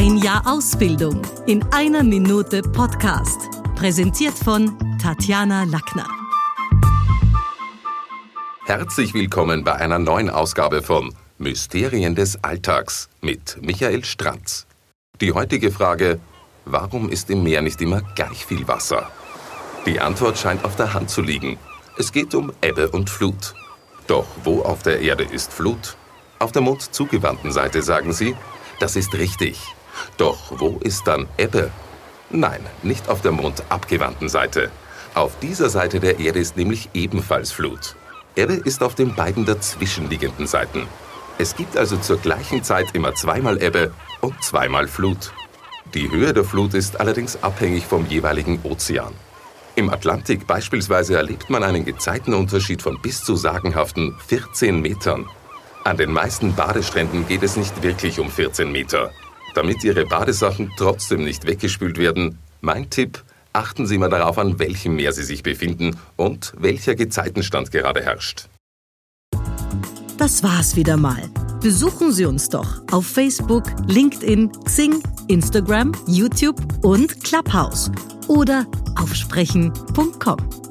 Ein Jahr Ausbildung in einer Minute Podcast. Präsentiert von Tatjana Lackner. Herzlich willkommen bei einer neuen Ausgabe von Mysterien des Alltags mit Michael Stranz. Die heutige Frage, warum ist im Meer nicht immer gleich viel Wasser? Die Antwort scheint auf der Hand zu liegen. Es geht um Ebbe und Flut. Doch wo auf der Erde ist Flut? Auf der mondzugewandten Seite sagen sie, das ist richtig. Doch wo ist dann Ebbe? Nein, nicht auf der mondabgewandten Seite. Auf dieser Seite der Erde ist nämlich ebenfalls Flut. Ebbe ist auf den beiden dazwischenliegenden Seiten. Es gibt also zur gleichen Zeit immer zweimal Ebbe und zweimal Flut. Die Höhe der Flut ist allerdings abhängig vom jeweiligen Ozean. Im Atlantik beispielsweise erlebt man einen Gezeitenunterschied von bis zu sagenhaften 14 Metern. An den meisten Badestränden geht es nicht wirklich um 14 Meter. Damit Ihre Badesachen trotzdem nicht weggespült werden, mein Tipp, achten Sie mal darauf, an welchem Meer Sie sich befinden und welcher Gezeitenstand gerade herrscht. Das war's wieder mal. Besuchen Sie uns doch auf Facebook, LinkedIn, Xing, Instagram, YouTube und Clubhouse oder auf sprechen.com.